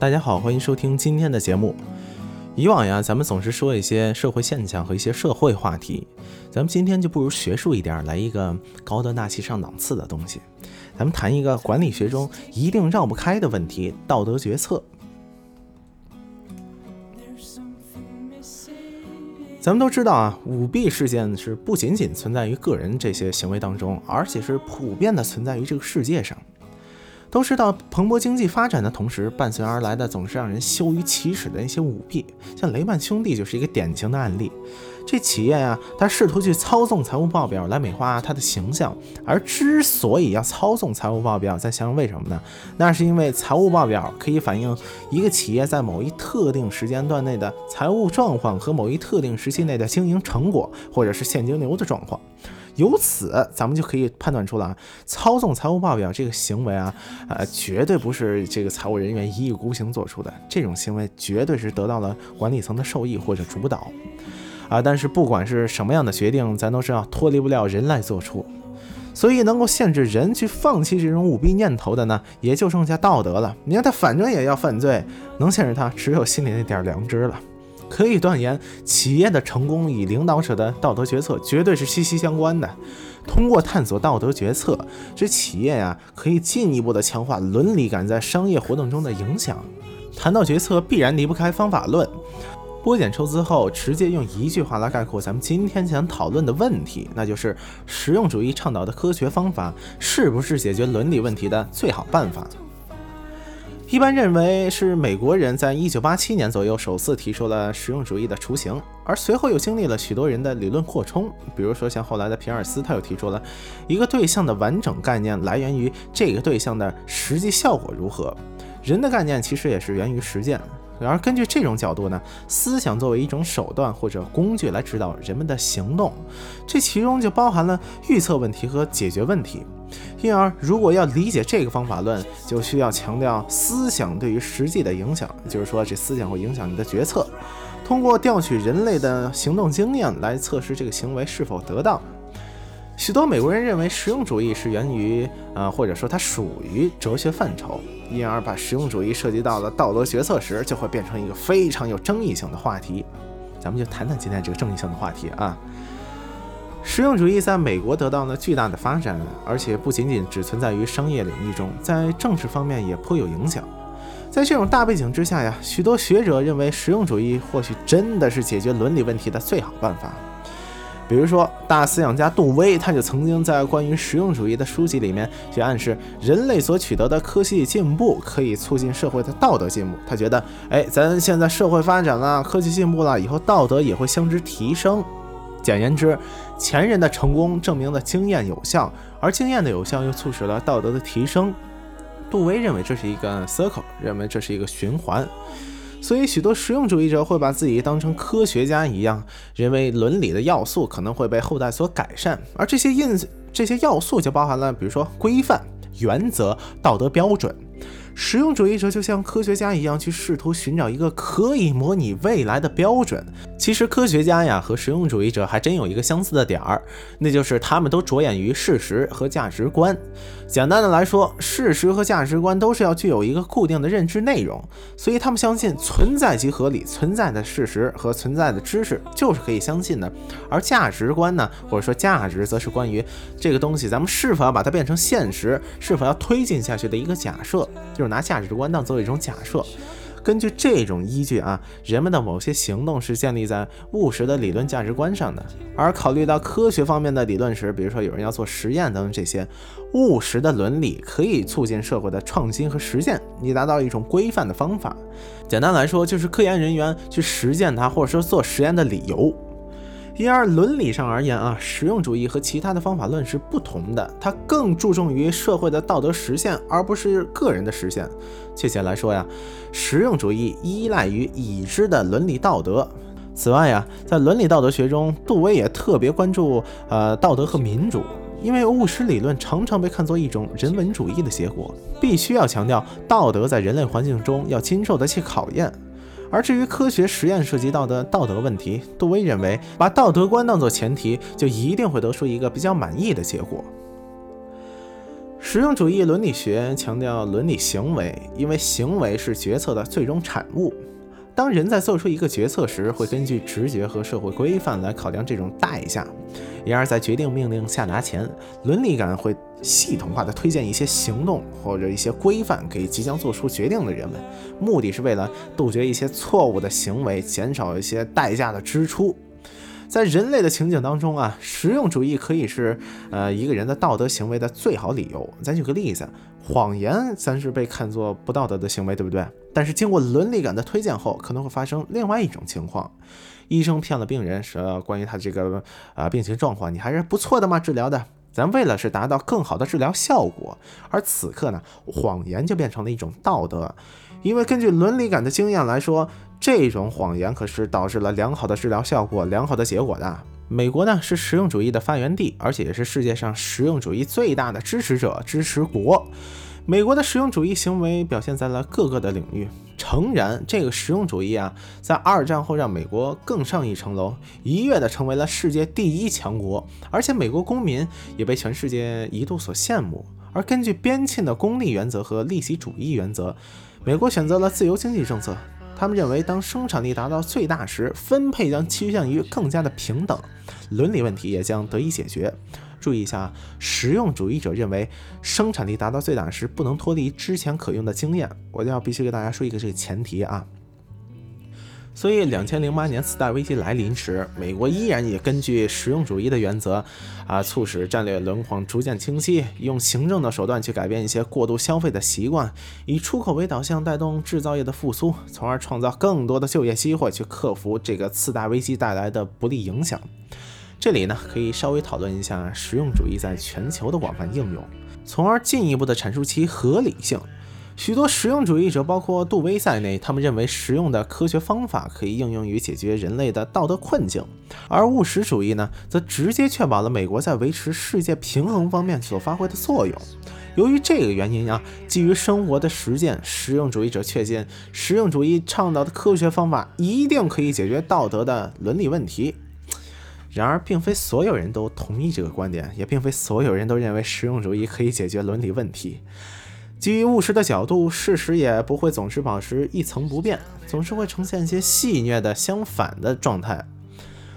大家好，欢迎收听今天的节目。以往呀，咱们总是说一些社会现象和一些社会话题，咱们今天就不如学术一点，来一个高端大气上档次的东西。咱们谈一个管理学中一定绕不开的问题——道德决策。咱们都知道啊，舞弊事件是不仅仅存在于个人这些行为当中，而且是普遍的存在于这个世界上。都知道，蓬勃经济发展的同时，伴随而来的总是让人羞于启齿的那些舞弊。像雷曼兄弟就是一个典型的案例。这企业啊，他试图去操纵财务报表来美化它的形象。而之所以要操纵财务报表，再想想为什么呢？那是因为财务报表可以反映一个企业在某一特定时间段内的财务状况和某一特定时期内的经营成果，或者是现金流的状况。由此，咱们就可以判断出来，操纵财务报表这个行为啊，呃，绝对不是这个财务人员一意孤行做出的。这种行为绝对是得到了管理层的授意或者主导，啊，但是不管是什么样的决定，咱都是要脱离不了人来做出。所以，能够限制人去放弃这种舞弊念头的呢，也就剩下道德了。你看他反正也要犯罪，能限制他，只有心里那点良知了。可以断言，企业的成功与领导者的道德决策绝对是息息相关的。通过探索道德决策，这企业呀可以进一步的强化伦理感在商业活动中的影响。谈到决策，必然离不开方法论。剥茧抽丝后，直接用一句话来概括咱们今天想讨论的问题，那就是实用主义倡导的科学方法是不是解决伦理问题的最好办法？一般认为是美国人在一九八七年左右首次提出了实用主义的雏形，而随后又经历了许多人的理论扩充。比如说像后来的皮尔斯，他又提出了一个对象的完整概念来源于这个对象的实际效果如何。人的概念其实也是源于实践。然而，根据这种角度呢，思想作为一种手段或者工具来指导人们的行动，这其中就包含了预测问题和解决问题。因而，如果要理解这个方法论，就需要强调思想对于实际的影响，就是说，这思想会影响你的决策。通过调取人类的行动经验来测试这个行为是否得当。许多美国人认为实用主义是源于，呃，或者说它属于哲学范畴，因而把实用主义涉及到了道德决策时，就会变成一个非常有争议性的话题。咱们就谈谈今天这个争议性的话题啊。实用主义在美国得到了巨大的发展，而且不仅仅只存在于商业领域中，在政治方面也颇有影响。在这种大背景之下呀，许多学者认为实用主义或许真的是解决伦理问题的最好办法。比如说，大思想家杜威，他就曾经在关于实用主义的书籍里面去暗示，人类所取得的科技进步可以促进社会的道德进步。他觉得，哎，咱现在社会发展了，科技进步了，以后道德也会相之提升。简言之，前人的成功证明了经验有效，而经验的有效又促使了道德的提升。杜威认为这是一个 circle，认为这是一个循环。所以，许多实用主义者会把自己当成科学家一样，认为伦理的要素可能会被后代所改善，而这些因这些要素就包含了，比如说规范、原则、道德标准。实用主义者就像科学家一样，去试图寻找一个可以模拟未来的标准。其实科学家呀和实用主义者还真有一个相似的点儿，那就是他们都着眼于事实和价值观。简单的来说，事实和价值观都是要具有一个固定的认知内容，所以他们相信存在即合理，存在的事实和存在的知识就是可以相信的。而价值观呢，或者说价值，则是关于这个东西咱们是否要把它变成现实，是否要推进下去的一个假设，就是。拿价值观当做一种假设，根据这种依据啊，人们的某些行动是建立在务实的理论价值观上的。而考虑到科学方面的理论时，比如说有人要做实验等等这些，务实的伦理可以促进社会的创新和实践，以达到一种规范的方法。简单来说，就是科研人员去实践它，或者说做实验的理由。因而，伦理上而言啊，实用主义和其他的方法论是不同的，它更注重于社会的道德实现，而不是个人的实现。确切来说呀，实用主义依赖于已知的伦理道德。此外呀，在伦理道德学中，杜威也特别关注呃道德和民主，因为务实理论常常被看作一种人文主义的结果，必须要强调道德在人类环境中要经受得起考验。而至于科学实验涉及到的道德问题，杜威认为，把道德观当作前提，就一定会得出一个比较满意的结果。实用主义伦理学强调伦理行为，因为行为是决策的最终产物。当人在做出一个决策时，会根据直觉和社会规范来考量这种代价。然而，在决定命令下达前，伦理感会系统化的推荐一些行动或者一些规范给即将做出决定的人们，目的是为了杜绝一些错误的行为，减少一些代价的支出。在人类的情景当中啊，实用主义可以是呃一个人的道德行为的最好理由。咱举个例子，谎言咱是被看作不道德的行为，对不对？但是经过伦理感的推荐后，可能会发生另外一种情况：医生骗了病人说关于他这个啊病情状况，你还是不错的嘛，治疗的。咱为了是达到更好的治疗效果，而此刻呢，谎言就变成了一种道德，因为根据伦理感的经验来说。这种谎言可是导致了良好的治疗效果、良好的结果的。美国呢是实用主义的发源地，而且也是世界上实用主义最大的支持者、支持国。美国的实用主义行为表现在了各个的领域。诚然，这个实用主义啊，在二战后让美国更上一层楼，一跃的成为了世界第一强国，而且美国公民也被全世界一度所羡慕。而根据边沁的功利原则和利息主义原则，美国选择了自由经济政策。他们认为，当生产力达到最大时，分配将趋向于更加的平等，伦理问题也将得以解决。注意一下，实用主义者认为，生产力达到最大时不能脱离之前可用的经验。我就要必须给大家说一个这个前提啊。所以，两千零八年次贷危机来临时，美国依然也根据实用主义的原则，啊，促使战略轮廓逐渐清晰，用行政的手段去改变一些过度消费的习惯，以出口为导向带动制造业的复苏，从而创造更多的就业机会，去克服这个次贷危机带来的不利影响。这里呢，可以稍微讨论一下实用主义在全球的广泛应用，从而进一步的阐述其合理性。许多实用主义者，包括杜威在内，他们认为实用的科学方法可以应用于解决人类的道德困境；而务实主义呢，则直接确保了美国在维持世界平衡方面所发挥的作用。由于这个原因啊，基于生活的实践，实用主义者确信实用主义倡导的科学方法一定可以解决道德的伦理问题。然而，并非所有人都同意这个观点，也并非所有人都认为实用主义可以解决伦理问题。基于务实的角度，事实也不会总是保持一层不变，总是会呈现一些戏谑的相反的状态。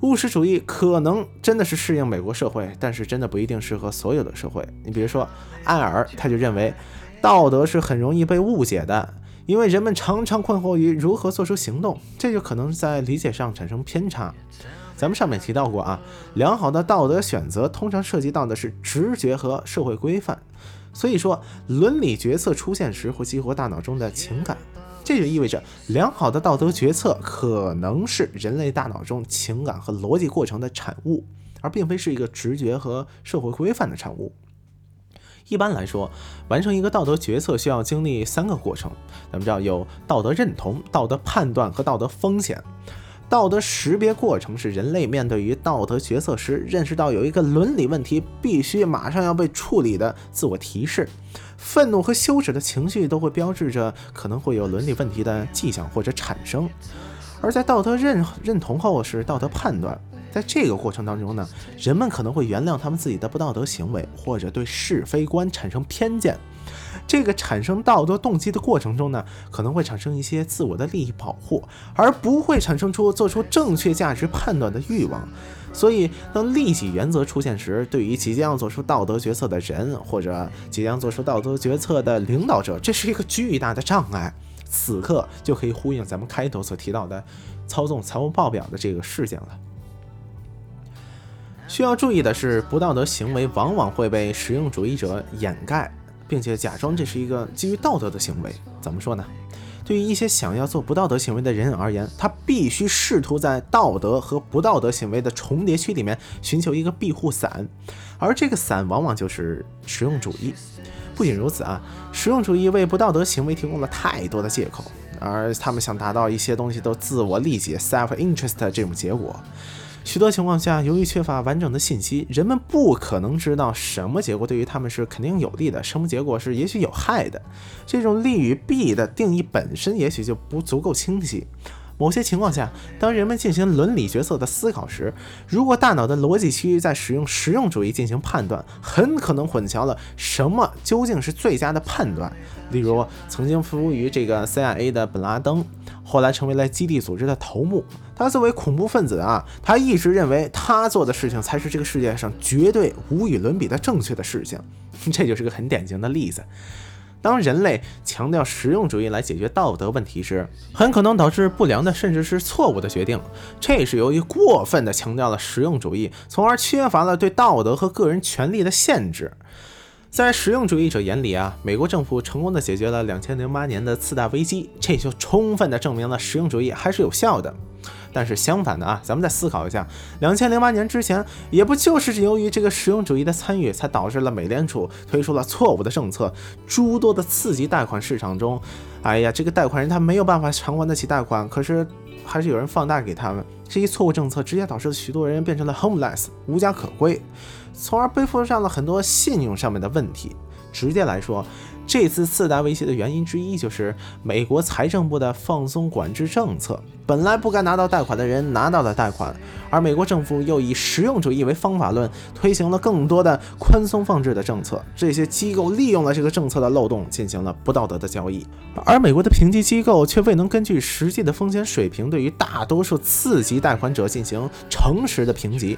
务实主义可能真的是适应美国社会，但是真的不一定适合所有的社会。你比如说，艾尔他就认为，道德是很容易被误解的，因为人们常常困惑于如何做出行动，这就可能在理解上产生偏差。咱们上面提到过啊，良好的道德选择通常涉及到的是直觉和社会规范。所以说，伦理决策出现时会激活大脑中的情感，这就意味着良好的道德决策可能是人类大脑中情感和逻辑过程的产物，而并非是一个直觉和社会规范的产物。一般来说，完成一个道德决策需要经历三个过程，咱们知道有道德认同、道德判断和道德风险。道德识别过程是人类面对于道德决策时，认识到有一个伦理问题必须马上要被处理的自我提示。愤怒和羞耻的情绪都会标志着可能会有伦理问题的迹象或者产生。而在道德认认同后是道德判断，在这个过程当中呢，人们可能会原谅他们自己的不道德行为，或者对是非观产生偏见。这个产生道德动机的过程中呢，可能会产生一些自我的利益保护，而不会产生出做出正确价值判断的欲望。所以，当利己原则出现时，对于即将要做出道德决策的人，或者即将做出道德决策的领导者，这是一个巨大的障碍。此刻就可以呼应咱们开头所提到的操纵财务报表的这个事件了。需要注意的是，不道德行为往往会被实用主义者掩盖。并且假装这是一个基于道德的行为，怎么说呢？对于一些想要做不道德行为的人而言，他必须试图在道德和不道德行为的重叠区里面寻求一个庇护伞，而这个伞往往就是实用主义。不仅如此啊，实用主义为不道德行为提供了太多的借口，而他们想达到一些东西都自我理解 （self-interest） 这种结果。许多情况下，由于缺乏完整的信息，人们不可能知道什么结果对于他们是肯定有利的，什么结果是也许有害的。这种利与弊的定义本身也许就不足够清晰。某些情况下，当人们进行伦理决策的思考时，如果大脑的逻辑区域在使用实用主义进行判断，很可能混淆了什么究竟是最佳的判断。例如，曾经服务于这个 CIA 的本拉登，后来成为了基地组织的头目。他作为恐怖分子啊，他一直认为他做的事情才是这个世界上绝对无与伦比的正确的事情。这就是个很典型的例子。当人类强调实用主义来解决道德问题时，很可能导致不良的甚至是错误的决定。这是由于过分的强调了实用主义，从而缺乏了对道德和个人权利的限制。在实用主义者眼里啊，美国政府成功的解决了两千零八年的次贷危机，这就充分的证明了实用主义还是有效的。但是相反的啊，咱们再思考一下，两千零八年之前，也不就是由于这个实用主义的参与，才导致了美联储推出了错误的政策，诸多的刺激贷款市场中，哎呀，这个贷款人他没有办法偿还得起贷款，可是还是有人放大给他们，这一错误政策直接导致了许多人变成了 homeless，无家可归，从而背负上了很多信用上面的问题。直接来说，这次次贷危机的原因之一就是美国财政部的放松管制政策。本来不该拿到贷款的人拿到了贷款，而美国政府又以实用主义为方法论，推行了更多的宽松放置的政策。这些机构利用了这个政策的漏洞，进行了不道德的交易，而美国的评级机构却未能根据实际的风险水平，对于大多数次级贷款者进行诚实的评级。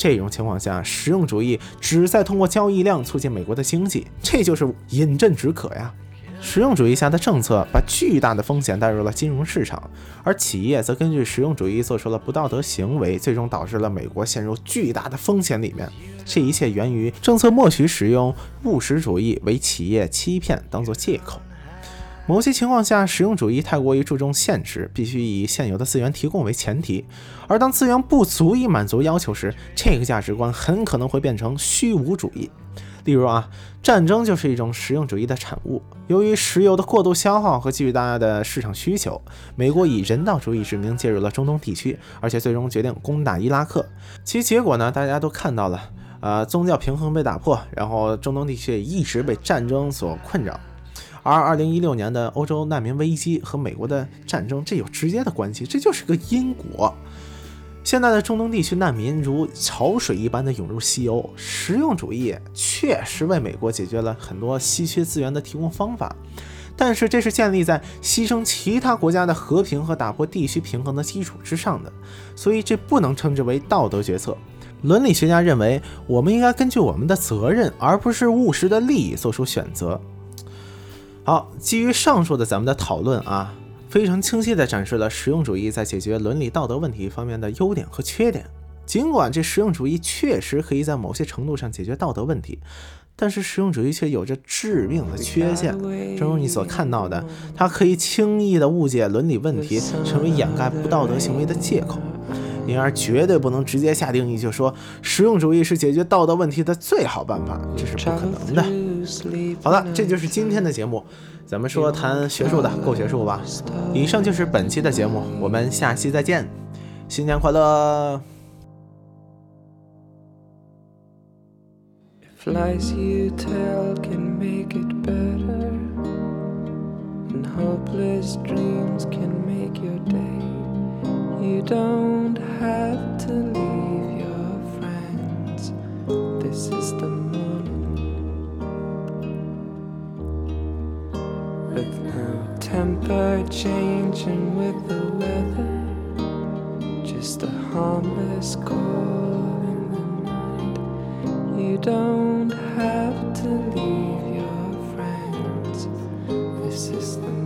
这种情况下，实用主义只在通过交易量促进美国的经济，这就是饮鸩止渴呀。实用主义下的政策把巨大的风险带入了金融市场，而企业则根据实用主义做出了不道德行为，最终导致了美国陷入巨大的风险里面。这一切源于政策默许使用务实主义为企业欺骗当做借口。某些情况下，实用主义太过于注重现实，必须以现有的资源提供为前提。而当资源不足以满足要求时，这个价值观很可能会变成虚无主义。例如啊，战争就是一种实用主义的产物。由于石油的过度消耗和巨大的市场需求，美国以人道主义之名介入了中东地区，而且最终决定攻打伊拉克。其结果呢，大家都看到了，呃，宗教平衡被打破，然后中东地区也一直被战争所困扰。而二零一六年的欧洲难民危机和美国的战争，这有直接的关系，这就是个因果。现在的中东地区难民如潮水一般的涌入西欧，实用主义确实为美国解决了很多稀缺资源的提供方法，但是这是建立在牺牲其他国家的和平和打破地区平衡的基础之上的，所以这不能称之为道德决策。伦理学家认为，我们应该根据我们的责任，而不是务实的利益做出选择。好，基于上述的咱们的讨论啊，非常清晰地展示了实用主义在解决伦理道德问题方面的优点和缺点。尽管这实用主义确实可以在某些程度上解决道德问题，但是实用主义却有着致命的缺陷。正如你所看到的，它可以轻易地误解伦理问题，成为掩盖不道德行为的借口。因而绝对不能直接下定义，就说实用主义是解决道德问题的最好办法，这是不可能的。好了，这就是今天的节目，咱们说谈学术的，够学术吧？以上就是本期的节目，我们下期再见，新年快乐！You don't have to leave your friends. This is the morning. temper changing with the weather. Just a harmless call in the night. You don't have to leave your friends. This is the